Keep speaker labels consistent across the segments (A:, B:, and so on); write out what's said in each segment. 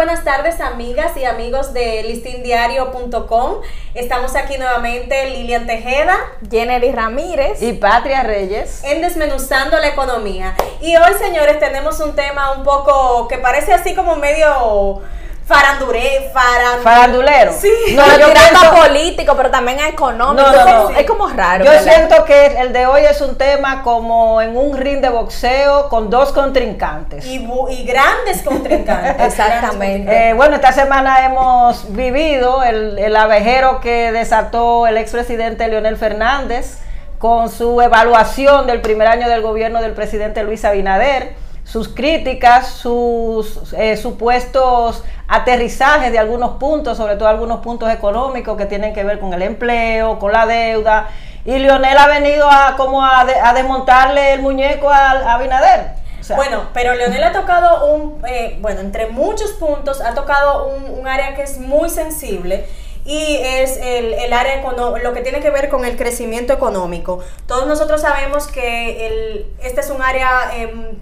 A: buenas tardes amigas y amigos de listindiario.com. Estamos aquí nuevamente Lilian Tejeda,
B: Jenny Ramírez
C: y Patria Reyes
A: en Desmenuzando la Economía. Y hoy señores tenemos un tema un poco que parece así como medio farandure,
C: farandulero.
B: Sí. No, yo tirando político, pero también económico. No, Es como raro.
C: Yo siento que el de hoy es un tema como en un ring de boxeo con dos contrincantes.
A: Y, grandes contrincantes.
C: Exactamente. Eh, bueno, esta semana hemos vivido el, el abejero que desató el expresidente Leonel Fernández con su evaluación del primer año del gobierno del presidente Luis Abinader sus críticas, sus eh, supuestos aterrizajes de algunos puntos, sobre todo algunos puntos económicos que tienen que ver con el empleo, con la deuda. Y Lionel ha venido a como a, desmontarle el muñeco a, Abinader.
A: bueno, pero Leonel ha tocado un, eh, bueno, entre muchos puntos, ha tocado un, área que es muy sensible y es el, el área lo que tiene que ver con el crecimiento económico. Todos nosotros sabemos que el, este es un área em,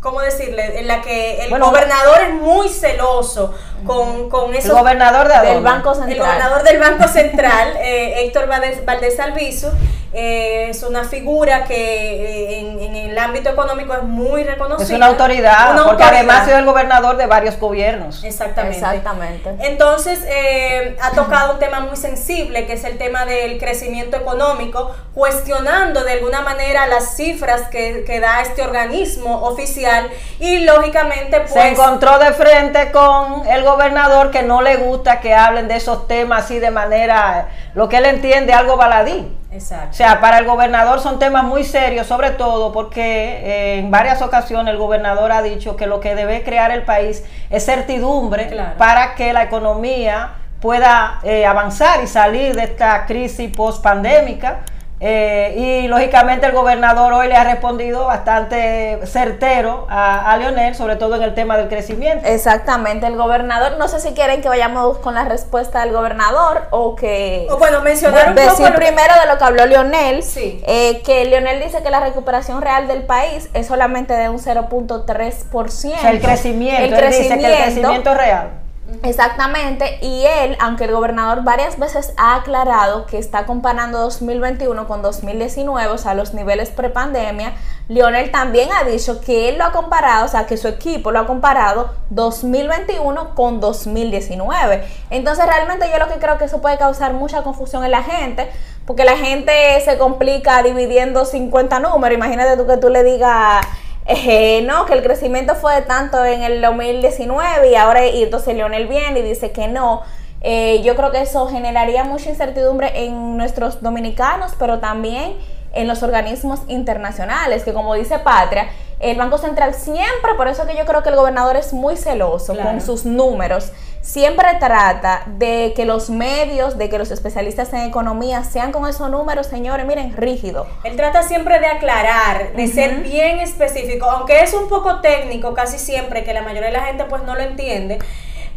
A: ¿cómo decirle? En la que el gobernador es muy celoso con, con eso.
C: El gobernador
A: del Banco Central. El gobernador del Banco Central, eh, Héctor Valdés, Valdés Alviso, eh, es una figura que eh, en, el ámbito económico es muy reconocida.
C: Es una autoridad, porque además ha sido el gobernador de varios gobiernos.
A: Exactamente. Exactamente. Entonces, eh, ha tocado un tema muy sensible, que es el tema del crecimiento económico, cuestionando de alguna manera las cifras que, que da este organismo oficial y lógicamente pues...
C: Se encontró de frente con el gobernador que no le gusta que hablen de esos temas así de manera, lo que él entiende, algo baladí. Exacto. O sea, para el gobernador son temas muy serios, sobre todo porque eh, en varias ocasiones el gobernador ha dicho que lo que debe crear el país es certidumbre para que la economía pueda eh, avanzar y salir de esta crisis post pandémica eh, y lógicamente el gobernador hoy le ha respondido bastante certero a, a, Leonel, sobre todo en el tema del crecimiento.
B: Exactamente, el gobernador, no sé si quieren que vayamos con la respuesta del gobernador o que...
A: O bueno, mencionar un
B: decir primero de lo que habló Leonel, sí. eh, que Leonel dice que la recuperación real del país es solamente de un 0.3%.
C: el crecimiento, el crecimiento, dice que el crecimiento real.
B: Exactamente, y él, aunque el gobernador varias veces ha aclarado que está comparando 2021 con 2019, o sea, los niveles prepandemia, Lionel también ha dicho que él lo ha comparado, o sea, que su equipo lo ha comparado 2021 con 2019. Entonces, realmente yo lo que creo que eso puede causar mucha confusión en la gente, porque la gente se complica dividiendo 50 números. Imagínate tú que tú le digas eh, no, que el crecimiento fue de tanto en el 2019 y ahora, y entonces Leonel viene y dice que no. Eh, yo creo que eso generaría mucha incertidumbre en nuestros dominicanos, pero también en los organismos internacionales, que como dice Patria, el Banco Central siempre, por eso que yo creo que el gobernador es muy celoso con sus números, siempre trata de que los medios, de que los especialistas en economía sean con esos números, señores, miren, rígido.
A: Él trata siempre de aclarar, de ser bien específico, aunque es un poco técnico casi siempre, que la mayoría de la gente pues no lo entiende.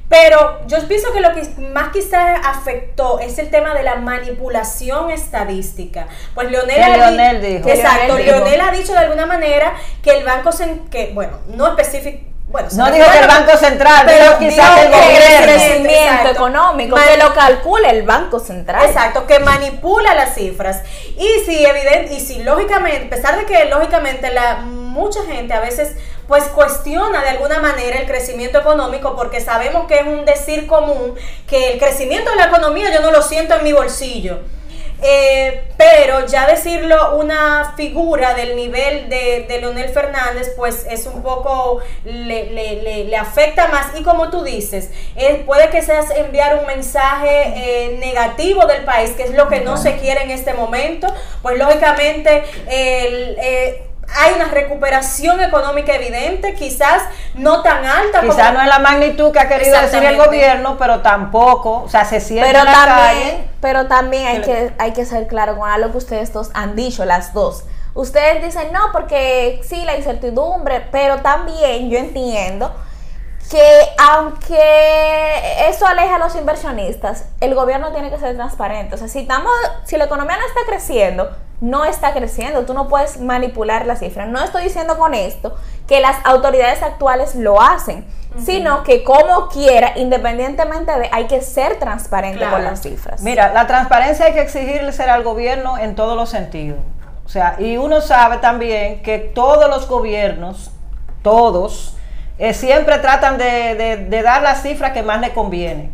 A: Pero yo pienso que lo que más quizás afectó es el tema de la manipulación estadística. Pues
C: Leonel, dijo.
A: Exacto, Leonel, ha dicho de alguna manera que el banco, que bueno, no específico, bueno,
C: no dijo que el Banco Central, pero quizás el
B: gobierno. crecimiento económico, que lo calcula el Banco Central.
A: Exacto, que manipula las cifras. Y si evidente, y si lógicamente, a pesar de que lógicamente la mucha gente a veces pues cuestiona de alguna manera el crecimiento económico porque sabemos que es un decir común que el crecimiento de la economía yo no lo siento en mi bolsillo. Eh, pero ya decirlo una figura del nivel de, Leonel Fernández, pues es un poco, le, afecta más. Y como tú dices, eh, puede que seas enviar un mensaje eh, negativo del país, que es lo que no se quiere en este momento. Pues lógicamente el hay una recuperación económica evidente, quizás no tan alta.
C: Quizás no es la magnitud que ha querido decir el gobierno, pero tampoco, o sea, se siente
B: pero también, Pero también hay que, hay que ser claro con algo que ustedes dos han dicho, las dos. Ustedes dicen, no, porque sí, la incertidumbre, pero también yo entiendo que aunque eso aleja a los inversionistas, el gobierno tiene que ser transparente. O sea, si, estamos, si la economía no está creciendo, no está creciendo. Tú no puedes manipular las cifras. No estoy diciendo con esto que las autoridades actuales lo hacen, sino que como quiera, independientemente de, hay que ser transparente con las cifras.
C: Mira, la transparencia hay que exigirle ser al gobierno en todos los sentidos. O sea, y uno sabe también que todos los gobiernos, todos, eh, siempre tratan de, de dar la cifra que más le conviene.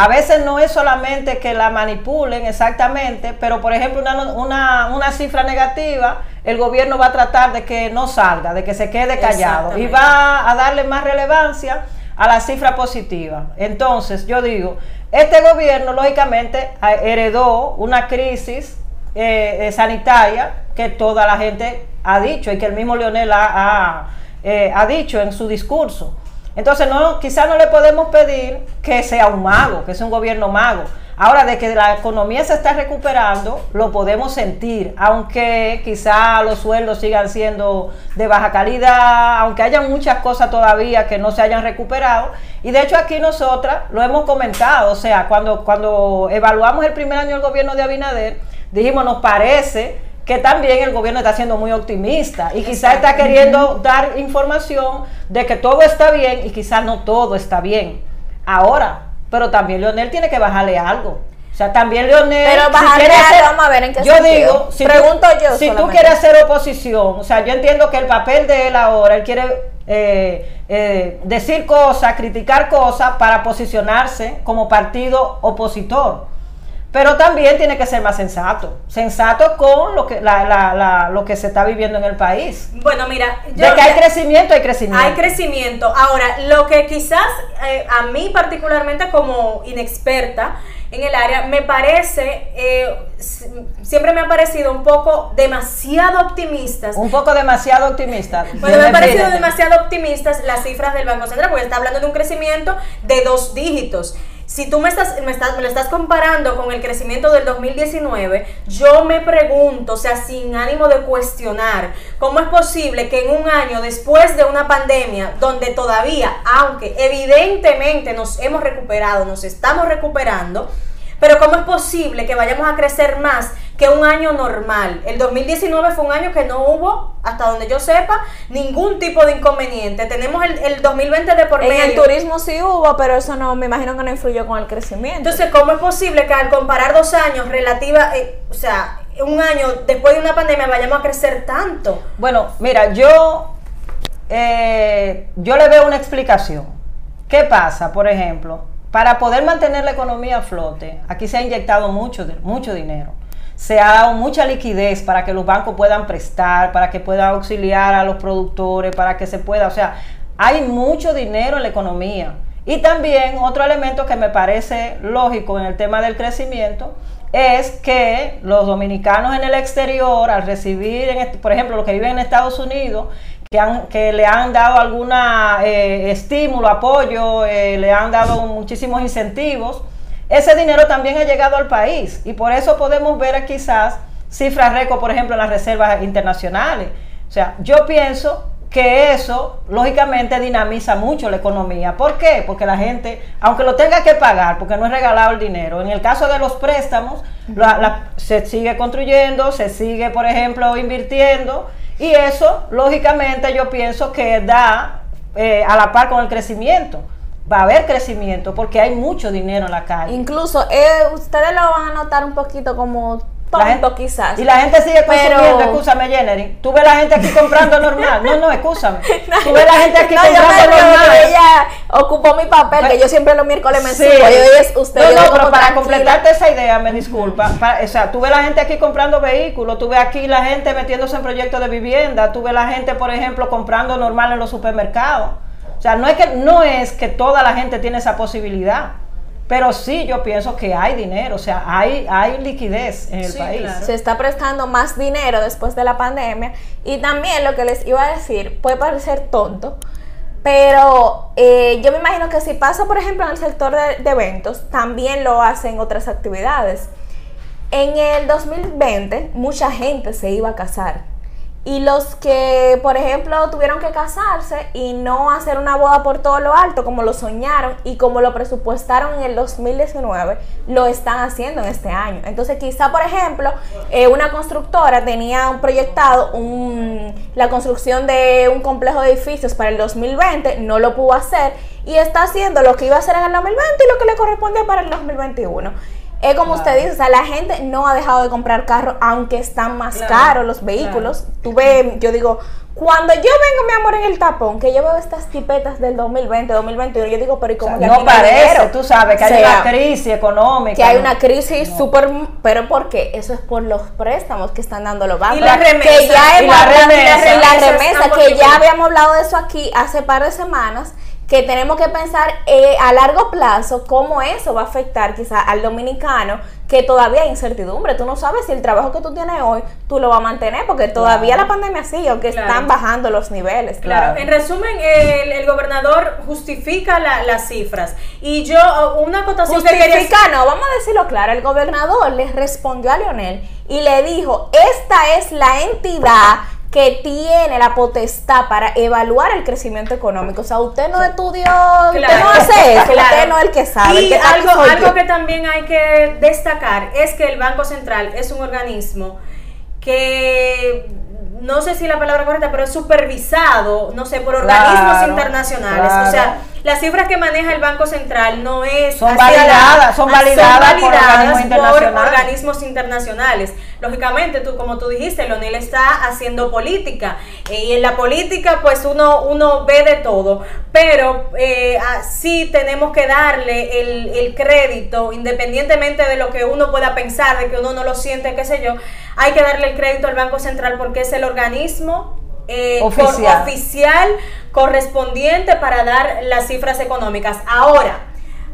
C: A veces no es solamente que la manipulen exactamente, pero por ejemplo una, cifra negativa, el gobierno va a tratar de que no salga, de que se quede callado y va a darle más relevancia a la cifra positiva. Entonces, yo digo, este gobierno lógicamente heredó una crisis eh, eh, sanitaria que toda la gente ha dicho y que el mismo Leonel ha, eh, ha dicho en su discurso. Entonces, no, quizás no le podemos pedir que sea un mago, que sea un gobierno mago. Ahora, de que la economía se está recuperando, lo podemos sentir, aunque quizá los sueldos sigan siendo de baja calidad, aunque haya muchas cosas todavía que no se hayan recuperado. Y de hecho aquí nosotras lo hemos comentado, o sea, cuando, cuando evaluamos el primer año del gobierno de Abinader, dijimos, nos parece que también el gobierno está siendo muy optimista y quizás está queriendo dar información de que todo está bien y quizás no todo está bien. Ahora, pero también Leonel tiene que bajarle algo. O sea, también Leonel.
B: Pero bajarle algo, vamos a ver en qué
C: Yo digo, si pregunto tú, yo. Si tú quieres hacer oposición, o sea, yo entiendo que el papel de él ahora, él quiere eh, eh, decir cosas, criticar cosas para posicionarse como partido opositor. Pero también tiene que ser más sensato, sensato con lo que, lo que se está viviendo en el país.
A: Bueno, mira,
C: de que hay crecimiento, hay crecimiento.
A: Hay crecimiento. Ahora, lo que quizás eh, a mí particularmente como inexperta en el área, me parece, eh, siempre me ha parecido un poco demasiado optimistas.
C: Un poco demasiado optimistas.
A: Bueno, me ha parecido demasiado optimistas las cifras del Banco Central, porque está hablando de un crecimiento de dos dígitos. Si tú me estás, me estás, me lo estás comparando con el crecimiento del 2019, yo me pregunto, o sea, sin ánimo de cuestionar, ¿cómo es posible que en un año después de una pandemia, donde todavía, aunque evidentemente nos hemos recuperado, nos estamos recuperando, pero ¿cómo es posible que vayamos a crecer más que un año normal? El 2019 fue un año que no hubo, hasta donde yo sepa, ningún tipo de inconveniente. Tenemos el, 2020 de por medio.
B: En el turismo sí hubo, pero eso no, me imagino que no influyó con el crecimiento.
A: Entonces, ¿cómo es posible que al comparar dos años relativa, eh, o sea, un año después de una pandemia vayamos a crecer tanto?
C: Bueno, mira, yo, eh, yo le veo una explicación. ¿Qué pasa, por ejemplo? Para poder mantener la economía a flote, aquí se ha inyectado mucho, mucho dinero. Se ha dado mucha liquidez para que los bancos puedan prestar, para que puedan auxiliar a los productores, para que se pueda, o sea, hay mucho dinero en la economía. Y también otro elemento que me parece lógico en el tema del crecimiento es que los dominicanos en el exterior, al recibir, por ejemplo, los que viven en Estados Unidos, que le han dado algún eh, estímulo, apoyo, eh, le han dado muchísimos incentivos, ese dinero también ha llegado al país y por eso podemos ver quizás cifras récord, por ejemplo, en las reservas internacionales. O sea, yo pienso que eso lógicamente dinamiza mucho la economía. ¿Por qué? Porque la gente, aunque lo tenga que pagar, porque no es regalado el dinero, en el caso de los préstamos, se sigue construyendo, se sigue, por ejemplo, invirtiendo y eso, lógicamente, yo pienso que da eh, a la par con el crecimiento. Va a haber crecimiento porque hay mucho dinero en la calle.
B: Incluso eh, ustedes lo van a notar un poquito como tonto quizás.
C: Y la gente sigue consumiendo, pero... escúchame Jenny, tú ves la gente aquí comprando normal, no, no, escúchame, tú ves la gente aquí comprando normal.
B: Ella ocupó mi papel, que yo siempre los miércoles me sí. subo, y hoy es usted.
C: No, no, pero para completarte esa idea, me disculpa, o sea, tú ves la gente aquí comprando vehículos, tú ves aquí la gente metiéndose en proyectos de vivienda, tú ves la gente, por ejemplo, comprando normal en los supermercados. O sea, no es que, no es que toda la gente tiene esa posibilidad. Pero sí, yo pienso que hay dinero, o sea, hay, hay liquidez en el país.
B: Se está prestando más dinero después de la pandemia. Y también lo que les iba a decir, puede parecer tonto, pero eh, yo me imagino que si pasa, por ejemplo, en el sector de, de eventos, también lo hacen otras actividades. En el 2020, mucha gente se iba a casar y los que, por ejemplo, tuvieron que casarse y no hacer una boda por todo lo alto, como lo soñaron y como lo presupuestaron en el 2019, lo están haciendo en este año. Entonces, quizá, por ejemplo, eh, una constructora tenía un proyectado un, la construcción de un complejo de edificios para el 2020, no lo pudo hacer y está haciendo lo que iba a hacer en el 2020 y lo que le corresponde para el 2021. Es como usted dice, o sea, la gente no ha dejado de comprar carros, aunque están más caros los vehículos. Tú ves, yo digo, cuando yo vengo, mi amor, en el tapón, que yo veo estas tipetas del 2020, 2021, yo digo, pero ¿y cómo
C: No parece, tú sabes, que hay una crisis económica.
B: Que hay una crisis súper, pero ¿por qué? Eso es por los préstamos que están dando los bancos.
A: Y la remesa.
B: Que ya
A: hemos
B: y la remesa, que ya habíamos hablado de eso aquí hace par de semanas que tenemos que pensar eh, a largo plazo cómo eso va a afectar quizá al dominicano, que todavía hay incertidumbre. Tú no sabes si el trabajo que tú tienes hoy tú lo vas a mantener, porque todavía la pandemia sigue, aunque están bajando los niveles.
A: Claro, en resumen, el, gobernador justifica las cifras. Y yo, una acotación
B: Justifica, no, vamos a decirlo claro, el gobernador le respondió a Leonel y le dijo, esta es la entidad que tiene la potestad para evaluar el crecimiento económico. O sea, usted no estudió, usted no hace eso, usted no es el que sabe.
A: Y algo, algo que también hay que destacar es que el Banco Central es un organismo que no sé si la palabra correcta, pero es supervisado, no sé, por organismos internacionales. O sea, las cifras que maneja el Banco Central no es
C: son validadas, son validadas,
A: por, organismos internacionales. Lógicamente, tú como tú dijiste, Leonel está haciendo política eh, y en la política pues uno uno ve de todo, pero eh, sí tenemos que darle el, el crédito, independientemente de lo que uno pueda pensar, de que uno no lo siente, qué sé yo, hay que darle el crédito al Banco Central porque es el organismo eh, oficial. oficial correspondiente para dar las cifras económicas. Ahora,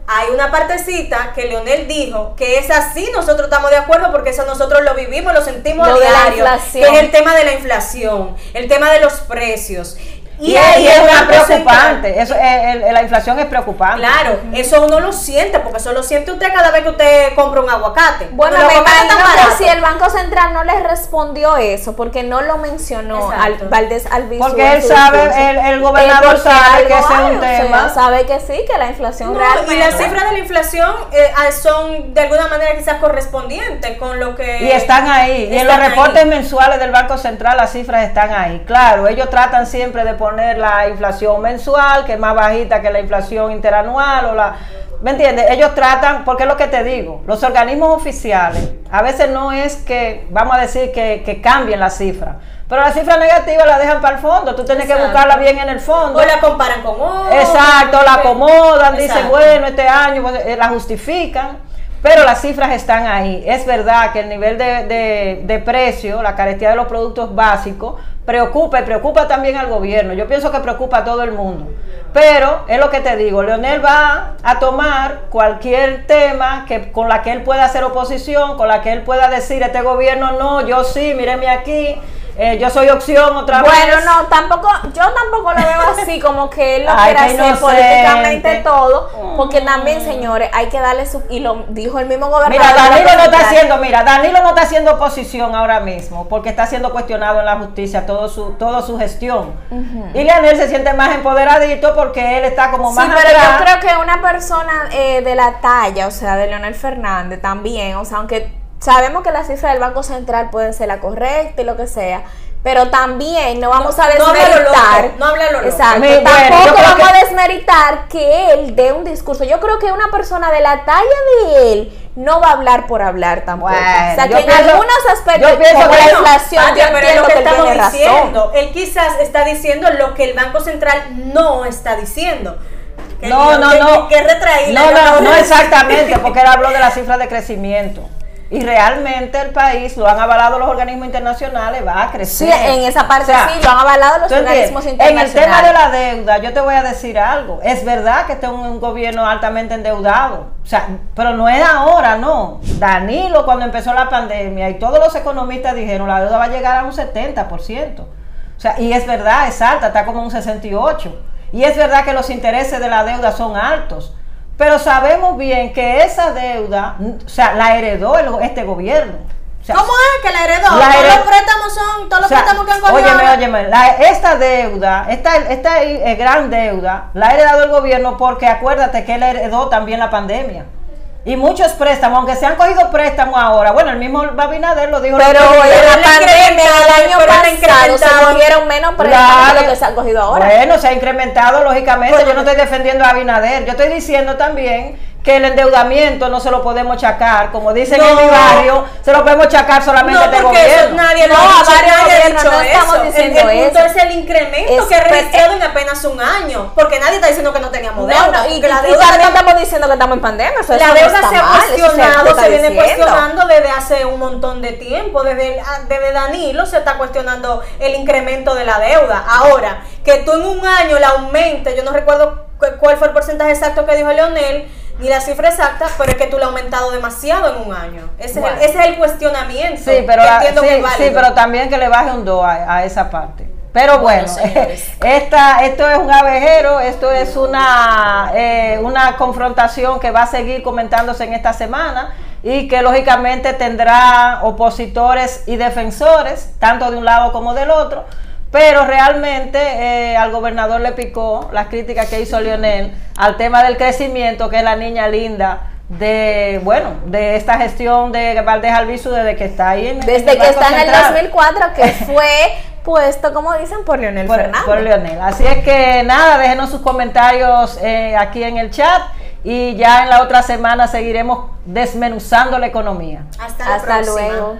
A: hay una partecita que Leonel dijo que es así, nosotros estamos de acuerdo porque eso nosotros lo vivimos, lo sentimos a diario, que es el tema de la inflación, el tema de los precios.
C: Y, ahí es una preocupante, eso, la inflación es preocupante.
A: Claro, eso uno lo siente, porque eso lo siente usted cada vez que usted compra un aguacate.
B: Bueno, me imagino que si el Banco Central no le respondió eso, porque no lo mencionó al Valdés Albizu.
C: Porque él sabe, el, el, gobernador sabe que ese es un tema.
B: sabe que sí, que la inflación real.
A: Y las cifras de la inflación eh, ah, son de alguna manera quizás correspondientes con lo que...
C: Y están ahí, y en los reportes mensuales del Banco Central las cifras están ahí. Claro, ellos tratan siempre de poner la inflación mensual, que es más bajita que la inflación interanual o la... ¿Me entiendes? Ellos tratan, porque es lo que te digo, los organismos oficiales a veces no es que, vamos a decir, que, que cambien la cifra. Pero la cifra negativa la dejan para el fondo, tú tienes que buscarla bien en el fondo.
A: O la comparan con otra.
C: Exacto, la acomodan, dicen, bueno, este año, pues, eh, la justifican. Pero las cifras están ahí. Es verdad que el nivel de, de, de precio, la carestía de los productos básicos, preocupa y preocupa también al gobierno. Yo pienso que preocupa a todo el mundo. Pero es lo que te digo, Leonel va a tomar cualquier tema que con la que él pueda hacer oposición, con la que él pueda decir este gobierno no, yo sí, míreme aquí, eh, yo soy opción otra
B: vez. Bueno, no, tampoco, yo tampoco lo veo así como que él lo quiere hacer políticamente todo, porque también, señores, hay que darle su, y lo dijo el mismo gobernador.
C: Mira, Danilo no está haciendo, mira, Danilo no está haciendo oposición ahora mismo, porque está siendo cuestionado en la justicia todo su, toda su gestión. Y Leonel se siente más empoderadito porque él está como más
B: sí, pero yo creo que una persona eh, de la talla, o sea, de Leonel Fernández también, o sea, aunque sabemos que las cifras del Banco Central pueden ser la correcta y lo que sea, pero también no vamos a desmeritar.
A: No, habla lo
B: Exacto. tampoco vamos a desmeritar que él dé un discurso. Yo creo que una persona de la talla de él no va a hablar por hablar tampoco. o sea, que en algunos aspectos, yo pienso
A: como la inflación, yo entiendo que, que estamos diciendo. Él quizás está diciendo lo que el Banco Central no está diciendo.
C: no, no, no. Que, no, no, no exactamente, porque él habló de la cifra de crecimiento y realmente el país lo han avalado los organismos internacionales, va a crecer.
B: Sí, en esa parte sí, lo han avalado los organismos internacionales.
C: En el tema de la deuda, yo te voy a decir algo. Es verdad que este es un, gobierno altamente endeudado, o sea, pero no es ahora, no. Danilo, cuando empezó la pandemia, y todos los economistas dijeron la deuda va a llegar a un 70%. O sea, y es verdad, es alta, está como un 68%. Y es verdad que los intereses de la deuda son altos. Pero sabemos bien que esa deuda, o sea, la heredó este gobierno.
A: ¿Cómo es que la heredó? todos los préstamos son, todos los préstamos que han cogido.
C: Óyeme, óyeme, esta deuda, esta, esta eh, gran deuda, la ha heredado el gobierno porque acuérdate que él heredó también la pandemia. Y muchos préstamos, aunque se han cogido préstamos ahora, bueno, el mismo Babinader lo dijo.
B: Pero en la pandemia el año pasado se cogieron menos préstamos de lo que se han cogido ahora.
C: Bueno, se ha incrementado, lógicamente. yo no estoy defendiendo a Abinader, yo estoy diciendo también que el endeudamiento no se lo podemos chacar, como dicen en mi barrio, se lo podemos chacar solamente
A: no,
C: al gobierno.
A: nadie no, a varios no estamos diciendo el, punto es el incremento que ha registrado en apenas un año, porque nadie está diciendo que no teníamos deuda.
B: y, la deuda también estamos diciendo que estamos en pandemia.
A: la deuda se ha cuestionado, se, viene cuestionando desde hace un montón de tiempo, desde, ah, desde Danilo se está cuestionando el incremento de la deuda. Ahora, que tú en un año la aumentes, yo no recuerdo cuál fue el porcentaje exacto que dijo Leonel, ni la cifra exacta, pero es que tú lo has aumentado demasiado en un año. Ese, es, el, cuestionamiento.
C: Sí, pero, sí, pero también que le baje un 2 a, esa parte. Pero bueno, esta, esto es un abejero, esto es una, eh, una confrontación que va a seguir comentándose en esta semana y que lógicamente tendrá opositores y defensores, tanto de un lado como del otro pero realmente eh, al gobernador le picó las críticas que hizo Lionel al tema del crecimiento, que es la niña linda de, bueno, de esta gestión de Valdés Albizu desde que está ahí. En,
B: desde que está en el 2004, que fue puesto, como dicen, por Leonel Fernández.
C: Por Leonel. Así es que nada, déjenos sus comentarios eh, aquí en el chat y ya en la otra semana seguiremos desmenuzando la economía.
A: Hasta, Hasta luego.